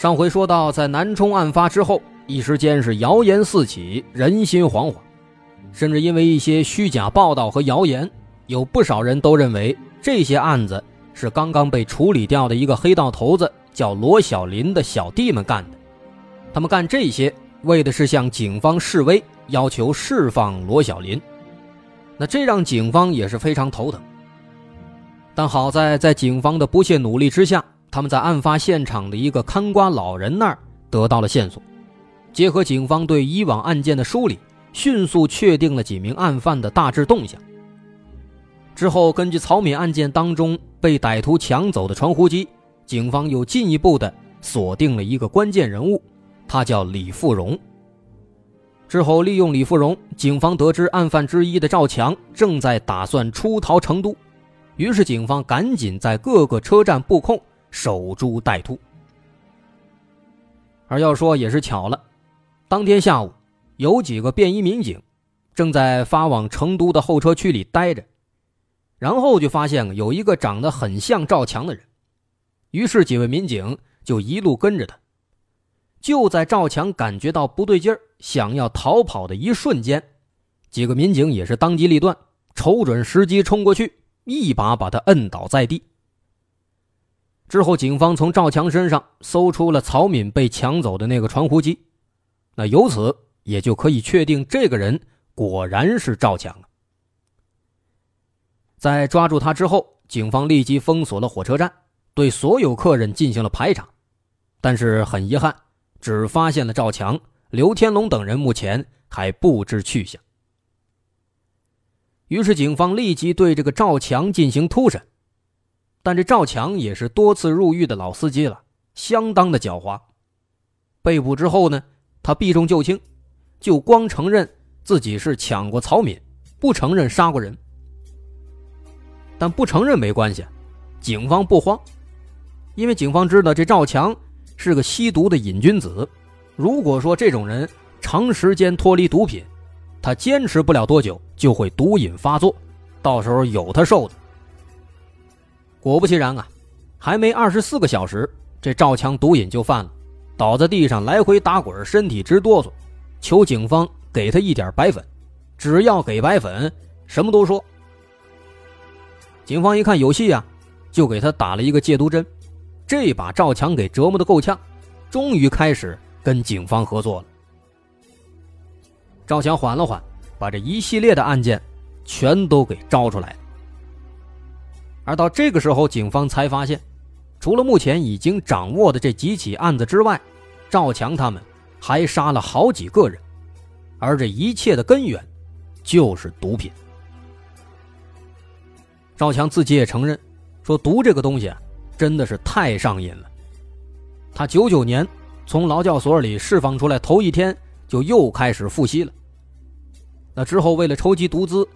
上回说到，在南充案发之后，一时间是谣言四起，人心惶惶，甚至因为一些虚假报道和谣言，有不少人都认为这些案子是刚刚被处理掉的一个黑道头子叫罗小林的小弟们干的。他们干这些，为的是向警方示威，要求释放罗小林。那这让警方也是非常头疼。但好在，在警方的不懈努力之下。他们在案发现场的一个看瓜老人那儿得到了线索，结合警方对以往案件的梳理，迅速确定了几名案犯的大致动向。之后，根据曹敏案件当中被歹徒抢走的传呼机，警方又进一步的锁定了一个关键人物，他叫李富荣。之后，利用李富荣，警方得知案犯之一的赵强正在打算出逃成都，于是警方赶紧在各个车站布控。守株待兔，而要说也是巧了，当天下午，有几个便衣民警正在发往成都的候车区里待着，然后就发现有一个长得很像赵强的人，于是几位民警就一路跟着他。就在赵强感觉到不对劲儿，想要逃跑的一瞬间，几个民警也是当机立断，瞅准时机冲过去，一把把他摁倒在地。之后，警方从赵强身上搜出了曹敏被抢走的那个传呼机，那由此也就可以确定这个人果然是赵强在抓住他之后，警方立即封锁了火车站，对所有客人进行了排查，但是很遗憾，只发现了赵强、刘天龙等人，目前还不知去向。于是，警方立即对这个赵强进行突审。但这赵强也是多次入狱的老司机了，相当的狡猾。被捕之后呢，他避重就轻，就光承认自己是抢过曹敏，不承认杀过人。但不承认没关系，警方不慌，因为警方知道这赵强是个吸毒的瘾君子。如果说这种人长时间脱离毒品，他坚持不了多久就会毒瘾发作，到时候有他受的。果不其然啊，还没二十四个小时，这赵强毒瘾就犯了，倒在地上来回打滚，身体直哆嗦，求警方给他一点白粉，只要给白粉，什么都说。警方一看有戏啊，就给他打了一个戒毒针，这把赵强给折磨的够呛，终于开始跟警方合作了。赵强缓了缓，把这一系列的案件全都给招出来了。而到这个时候，警方才发现，除了目前已经掌握的这几起案子之外，赵强他们还杀了好几个人，而这一切的根源就是毒品。赵强自己也承认，说毒这个东西啊，真的是太上瘾了。他九九年从劳教所里释放出来头一天，就又开始复吸了。那之后，为了筹集毒资，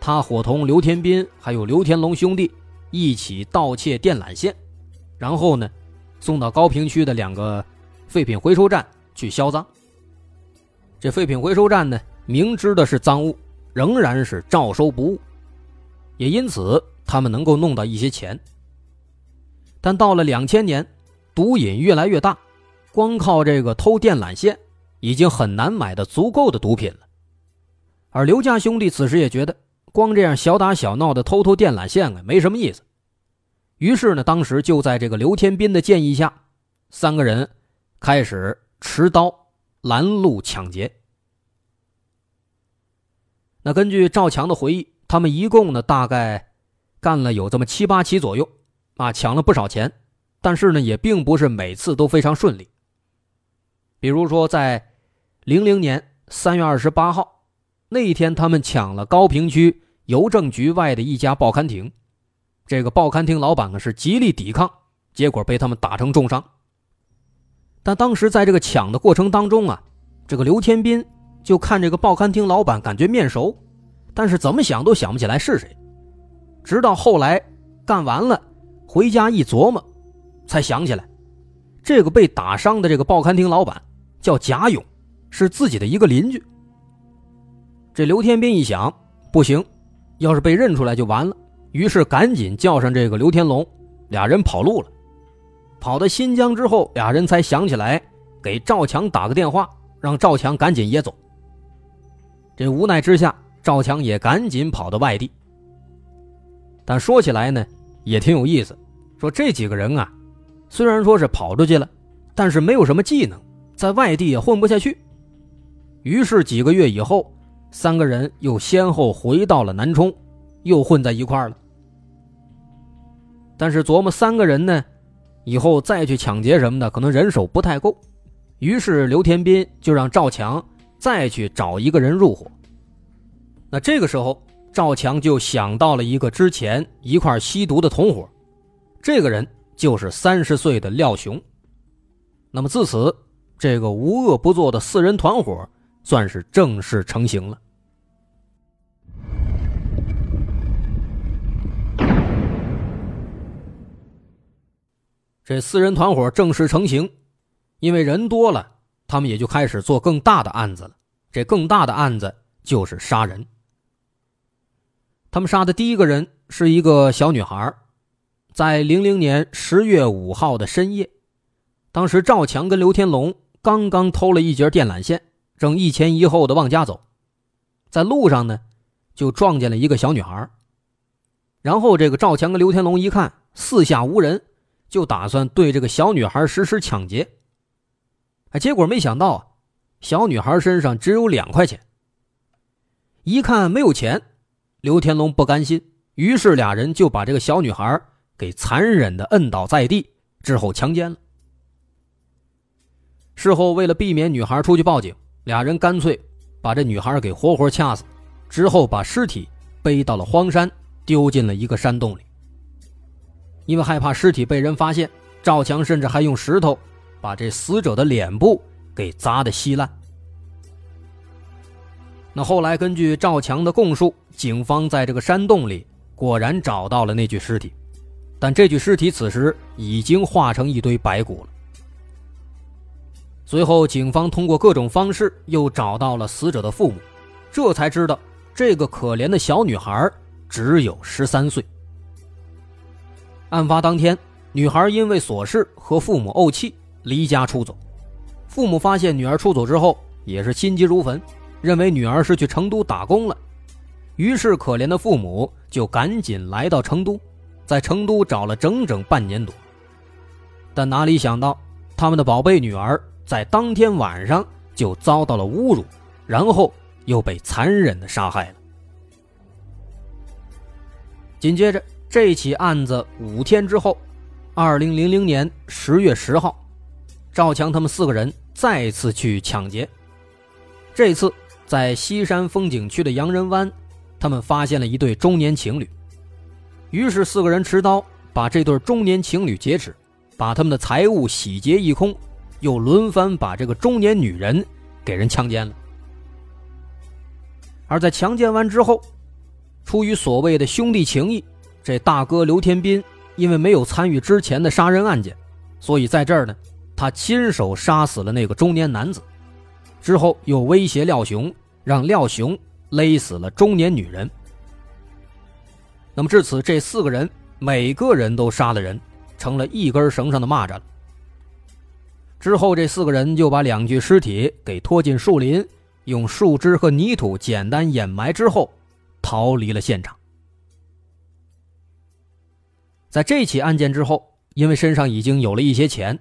他伙同刘天斌还有刘天龙兄弟。一起盗窃电缆线，然后呢，送到高平区的两个废品回收站去销赃。这废品回收站呢，明知的是赃物，仍然是照收不误，也因此他们能够弄到一些钱。但到了两千年，毒瘾越来越大，光靠这个偷电缆线，已经很难买的足够的毒品了。而刘家兄弟此时也觉得。光这样小打小闹的偷偷电缆线啊，没什么意思。于是呢，当时就在这个刘天斌的建议下，三个人开始持刀拦路抢劫。那根据赵强的回忆，他们一共呢大概干了有这么七八起左右，啊，抢了不少钱。但是呢，也并不是每次都非常顺利。比如说，在零零年三月二十八号。那一天，他们抢了高平区邮政局外的一家报刊亭，这个报刊亭老板呢是极力抵抗，结果被他们打成重伤。但当时在这个抢的过程当中啊，这个刘天斌就看这个报刊亭老板感觉面熟，但是怎么想都想不起来是谁。直到后来干完了，回家一琢磨，才想起来，这个被打伤的这个报刊亭老板叫贾勇，是自己的一个邻居。这刘天斌一想，不行，要是被认出来就完了，于是赶紧叫上这个刘天龙，俩人跑路了。跑到新疆之后，俩人才想起来给赵强打个电话，让赵强赶紧也走。这无奈之下，赵强也赶紧跑到外地。但说起来呢，也挺有意思。说这几个人啊，虽然说是跑出去了，但是没有什么技能，在外地也混不下去。于是几个月以后，三个人又先后回到了南充，又混在一块了。但是琢磨三个人呢。以后再去抢劫什么的，可能人手不太够，于是刘天斌就让赵强再去找一个人入伙。那这个时候，赵强就想到了一个之前一块吸毒的同伙，这个人就是三十岁的廖雄。那么自此，这个无恶不作的四人团伙算是正式成型了。这四人团伙正式成型，因为人多了，他们也就开始做更大的案子了。这更大的案子就是杀人。他们杀的第一个人是一个小女孩，在零零年十月五号的深夜，当时赵强跟刘天龙刚刚偷了一节电缆线，正一前一后的往家走，在路上呢，就撞见了一个小女孩。然后这个赵强跟刘天龙一看四下无人。就打算对这个小女孩实施抢劫，哎，结果没想到啊，小女孩身上只有两块钱。一看没有钱，刘天龙不甘心，于是俩人就把这个小女孩给残忍的摁倒在地，之后强奸了。事后为了避免女孩出去报警，俩人干脆把这女孩给活活掐死，之后把尸体背到了荒山，丢进了一个山洞里。因为害怕尸体被人发现，赵强甚至还用石头把这死者的脸部给砸得稀烂。那后来根据赵强的供述，警方在这个山洞里果然找到了那具尸体，但这具尸体此时已经化成一堆白骨了。随后，警方通过各种方式又找到了死者的父母，这才知道这个可怜的小女孩只有十三岁。案发当天，女孩因为琐事和父母怄气，离家出走。父母发现女儿出走之后，也是心急如焚，认为女儿是去成都打工了。于是，可怜的父母就赶紧来到成都，在成都找了整整半年多。但哪里想到，他们的宝贝女儿在当天晚上就遭到了侮辱，然后又被残忍的杀害了。紧接着。这起案子五天之后，二零零零年十月十号，赵强他们四个人再次去抢劫。这次在西山风景区的洋人湾，他们发现了一对中年情侣。于是四个人持刀把这对中年情侣劫持，把他们的财物洗劫一空，又轮番把这个中年女人给人强奸了。而在强奸完之后，出于所谓的兄弟情谊。这大哥刘天斌因为没有参与之前的杀人案件，所以在这儿呢，他亲手杀死了那个中年男子，之后又威胁廖雄，让廖雄勒死了中年女人。那么至此，这四个人每个人都杀了人，成了一根绳上的蚂蚱了。之后，这四个人就把两具尸体给拖进树林，用树枝和泥土简单掩埋之后，逃离了现场。在这起案件之后，因为身上已经有了一些钱，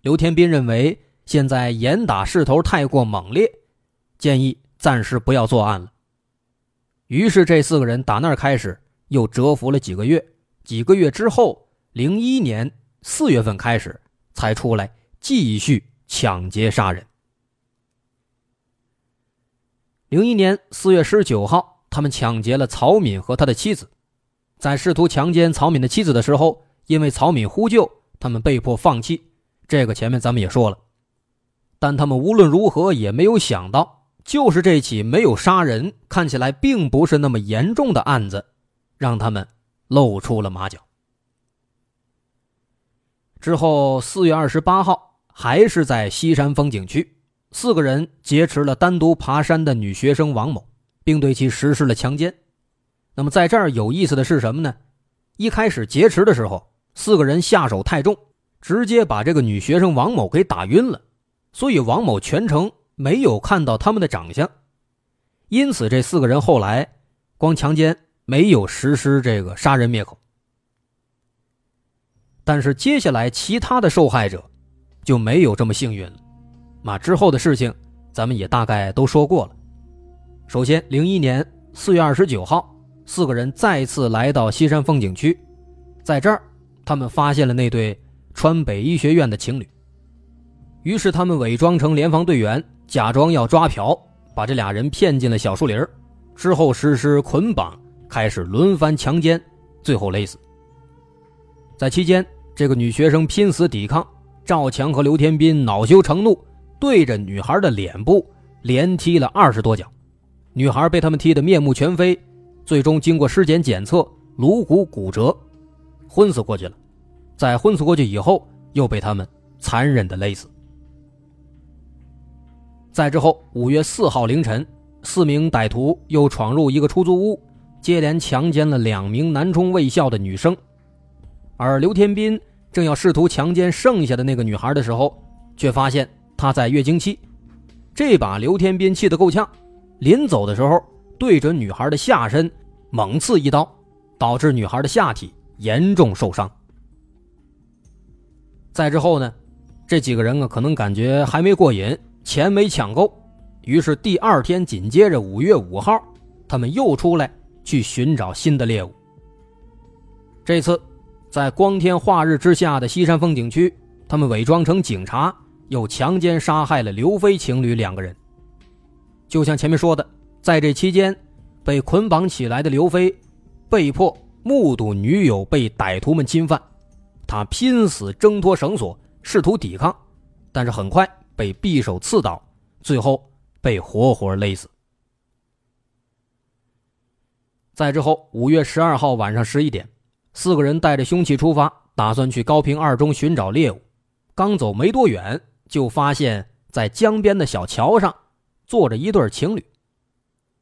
刘天斌认为现在严打势头太过猛烈，建议暂时不要作案了。于是这四个人打那儿开始又蛰伏了几个月，几个月之后，零一年四月份开始才出来继续抢劫杀人。零一年四月十九号，他们抢劫了曹敏和他的妻子。在试图强奸曹敏的妻子的时候，因为曹敏呼救，他们被迫放弃。这个前面咱们也说了，但他们无论如何也没有想到，就是这起没有杀人、看起来并不是那么严重的案子，让他们露出了马脚。之后，四月二十八号，还是在西山风景区，四个人劫持了单独爬山的女学生王某，并对其实施了强奸。那么，在这儿有意思的是什么呢？一开始劫持的时候，四个人下手太重，直接把这个女学生王某给打晕了，所以王某全程没有看到他们的长相，因此这四个人后来光强奸，没有实施这个杀人灭口。但是接下来其他的受害者就没有这么幸运了，那之后的事情咱们也大概都说过了。首先，零一年四月二十九号，四个人再次来到西山风景区，在这儿他们发现了那对川北医学院的情侣，于是他们伪装成联防队员，假装要抓嫖，把这俩人骗进了小树林之后实施捆绑，开始轮番强奸，最后勒死。在期间，这个女学生拼死抵抗，赵强和刘天斌恼羞成怒，对着女孩的脸部连踢了二十多脚，女孩被他们踢得面目全非，最终经过尸检检测，颅骨骨折，昏死过去了。在昏死过去以后，又被他们残忍的勒死。再之后，五月四号凌晨，四名歹徒又闯入一个出租屋，接连强奸了两名南充卫校的女生。而刘天斌正要试图强奸剩下的那个女孩的时候，却发现她在月经期，这把刘天斌气得够呛，临走的时候对准女孩的下身猛刺一刀，导致女孩的下体严重受伤。再之后呢，这几个人啊可能感觉还没过瘾，钱没抢够，于是第二天紧接着五月五号，他们又出来去寻找新的猎物。这次。在光天化日之下的西山风景区，他们伪装成警察，又强奸杀害了刘飞情侣两个人。就像前面说的，在这期间，被捆绑起来的刘飞，被迫目睹女友被歹徒们侵犯，他拼死挣脱绳索，试图抵抗，但是很快被匕首刺倒，最后被活活勒死。再之后，五月十二号晚上十一点。四个人带着凶器出发，打算去高平二中寻找猎物。刚走没多远，就发现，在江边的小桥上，坐着一对情侣。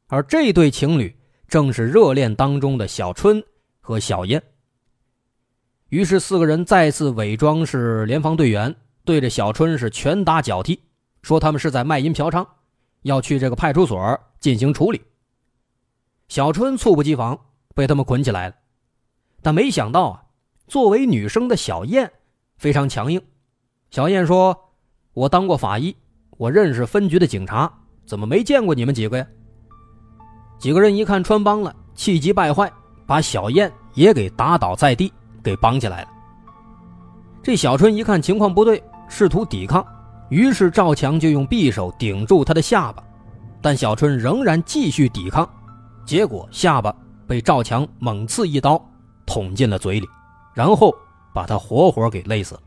而这对情侣正是热恋当中的小春和小燕。于是，四个人再次伪装是联防队员，对着小春是拳打脚踢，说他们是在卖淫嫖娼，要去这个派出所进行处理。小春猝不及防，被他们捆起来了。但没想到啊，作为女生的小燕非常强硬。小燕说：“我当过法医，我认识分局的警察，怎么没见过你们几个呀？”几个人一看穿帮了，气急败坏，把小燕也给打倒在地，给绑起来了。这小春一看情况不对，试图抵抗，于是赵强就用匕首顶住他的下巴，但小春仍然继续抵抗，结果下巴被赵强猛刺一刀。捅进了嘴里，然后把他活活给勒死了。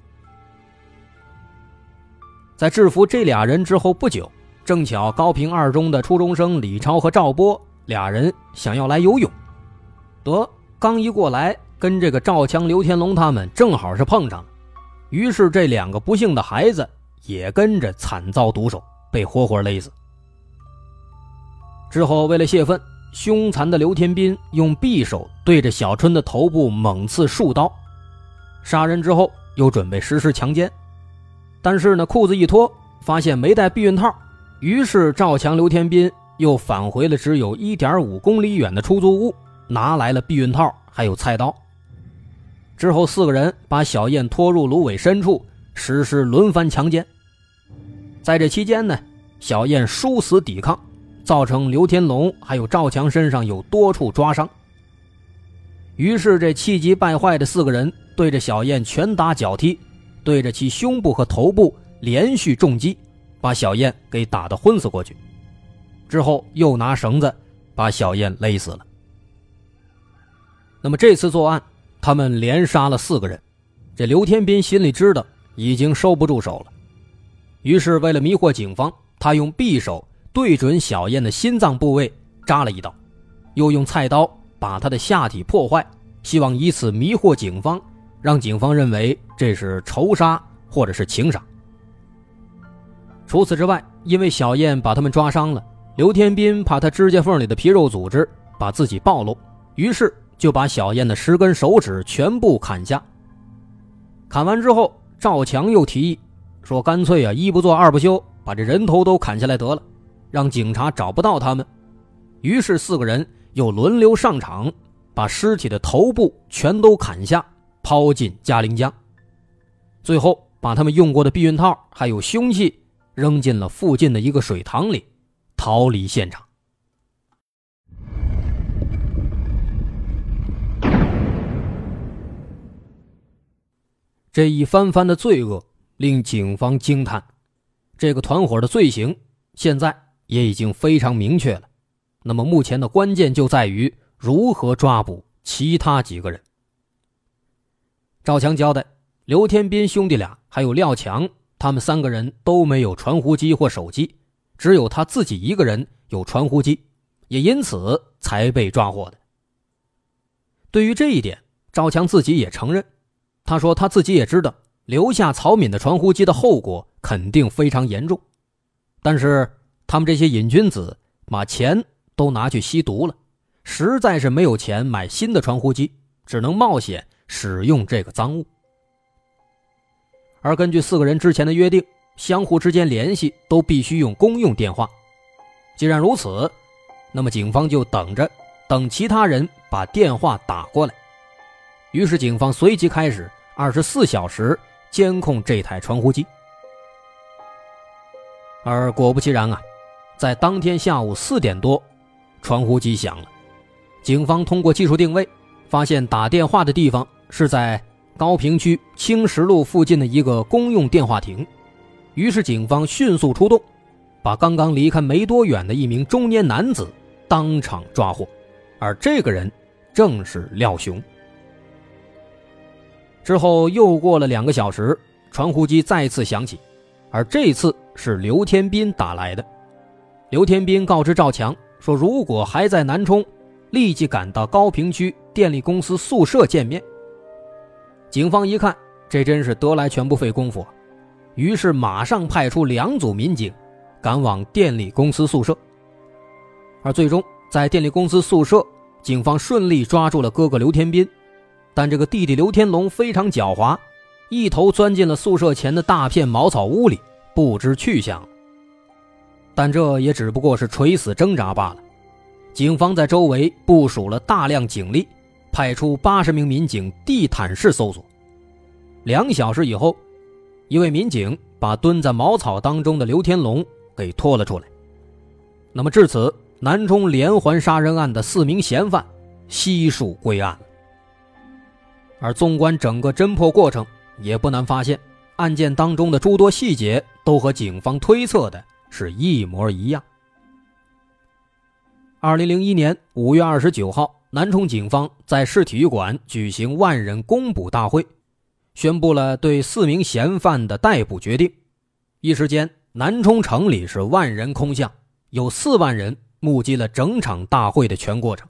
在制服这俩人之后不久，正巧高平二中的初中生李超和赵波俩人想要来游泳，得刚一过来，跟这个赵强、刘天龙他们正好是碰上了，于是这两个不幸的孩子也跟着惨遭毒手，被活活勒死。之后为了泄愤。凶残的刘天斌用匕首对着小春的头部猛刺数刀，杀人之后又准备实施强奸，但是呢，裤子一脱发现没带避孕套，于是赵强、刘天斌又返回了只有一点五公里远的出租屋，拿来了避孕套还有菜刀。之后四个人把小燕拖入芦苇深处实施轮番强奸，在这期间呢，小燕殊死抵抗。造成刘天龙还有赵强身上有多处抓伤，于是这气急败坏的四个人对着小燕拳打脚踢，对着其胸部和头部连续重击，把小燕给打得昏死过去。之后又拿绳子把小燕勒死了。那么这次作案，他们连杀了四个人，这刘天斌心里知道已经收不住手了，于是为了迷惑警方，他用匕首对准小燕的心脏部位扎了一刀，又用菜刀把她的下体破坏，希望以此迷惑警方，让警方认为这是仇杀或者是情杀。除此之外，因为小燕把他们抓伤了，刘天斌怕他指甲缝里的皮肉组织把自己暴露，于是就把小燕的十根手指全部砍下。砍完之后，赵强又提议说：“干脆啊，一不做二不休，把这人头都砍下来得了，让警察找不到他们。”于是四个人又轮流上场，把尸体的头部全都砍下，抛进嘉陵江。最后，把他们用过的避孕套还有凶器。扔进了附近的一个水塘里，逃离现场。这一番番的罪恶令警方惊叹，这个团伙的罪行现在也已经非常明确了。那么，目前的关键就在于如何抓捕其他几个人。赵强交代，刘天斌兄弟俩还有廖强。他们三个人都没有传呼机或手机，只有他自己一个人有传呼机，也因此才被抓获的。对于这一点，赵强自己也承认，他说他自己也知道留下曹敏的传呼机的后果肯定非常严重，但是他们这些瘾君子把钱都拿去吸毒了，实在是没有钱买新的传呼机，只能冒险使用这个赃物。而根据四个人之前的约定，相互之间联系都必须用公用电话。既然如此，那么警方就等着，等其他人把电话打过来。于是，警方随即开始二十四小时监控这台传呼机。而果不其然啊，在当天下午四点多，传呼机响了。警方通过技术定位，发现打电话的地方是在。高平区青石路附近的一个公用电话亭，于是警方迅速出动，把刚刚离开没多远的一名中年男子当场抓获，而这个人正是廖雄。之后又过了两个小时，传呼机再次响起，而这次是刘天斌打来的。刘天斌告知赵强说，如果还在南充，立即赶到高平区电力公司宿舍见面。警方一看，这真是得来全不费工夫，于是马上派出两组民警，赶往电力公司宿舍。而最终在电力公司宿舍，警方顺利抓住了哥哥刘天斌，但这个弟弟刘天龙非常狡猾，一头钻进了宿舍前的大片茅草屋里，不知去向。但这也只不过是垂死挣扎罢了。警方在周围部署了大量警力。派出八十名民警地毯式搜索，两小时以后，一位民警把蹲在茅草当中的刘天龙给拖了出来。那么至此，南充连环杀人案的四名嫌犯悉数归案。而纵观整个侦破过程，也不难发现，案件当中的诸多细节都和警方推测的是一模一样。二零零一年五月二十九号。南充警方在市体育馆举行万人公捕大会，宣布了对四名嫌犯的逮捕决定。一时间，南充城里是万人空巷，有四万人目击了整场大会的全过程。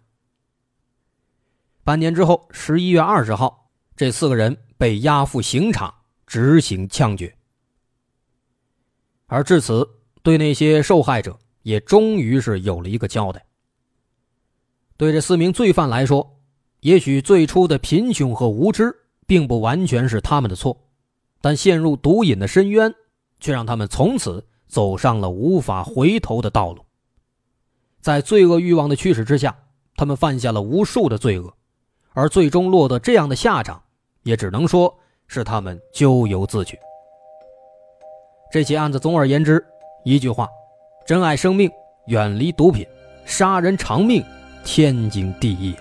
半年之后，十一月二十号，这四个人被押赴刑场执行枪决。而至此，对那些受害者也终于是有了一个交代。对这四名罪犯来说，也许最初的贫穷和无知并不完全是他们的错，但陷入毒瘾的深渊，却让他们从此走上了无法回头的道路。在罪恶欲望的驱使之下，他们犯下了无数的罪恶，而最终落得这样的下场，也只能说是他们咎由自取。这起案子，总而言之，一句话：珍爱生命，远离毒品，杀人偿命。天经地义。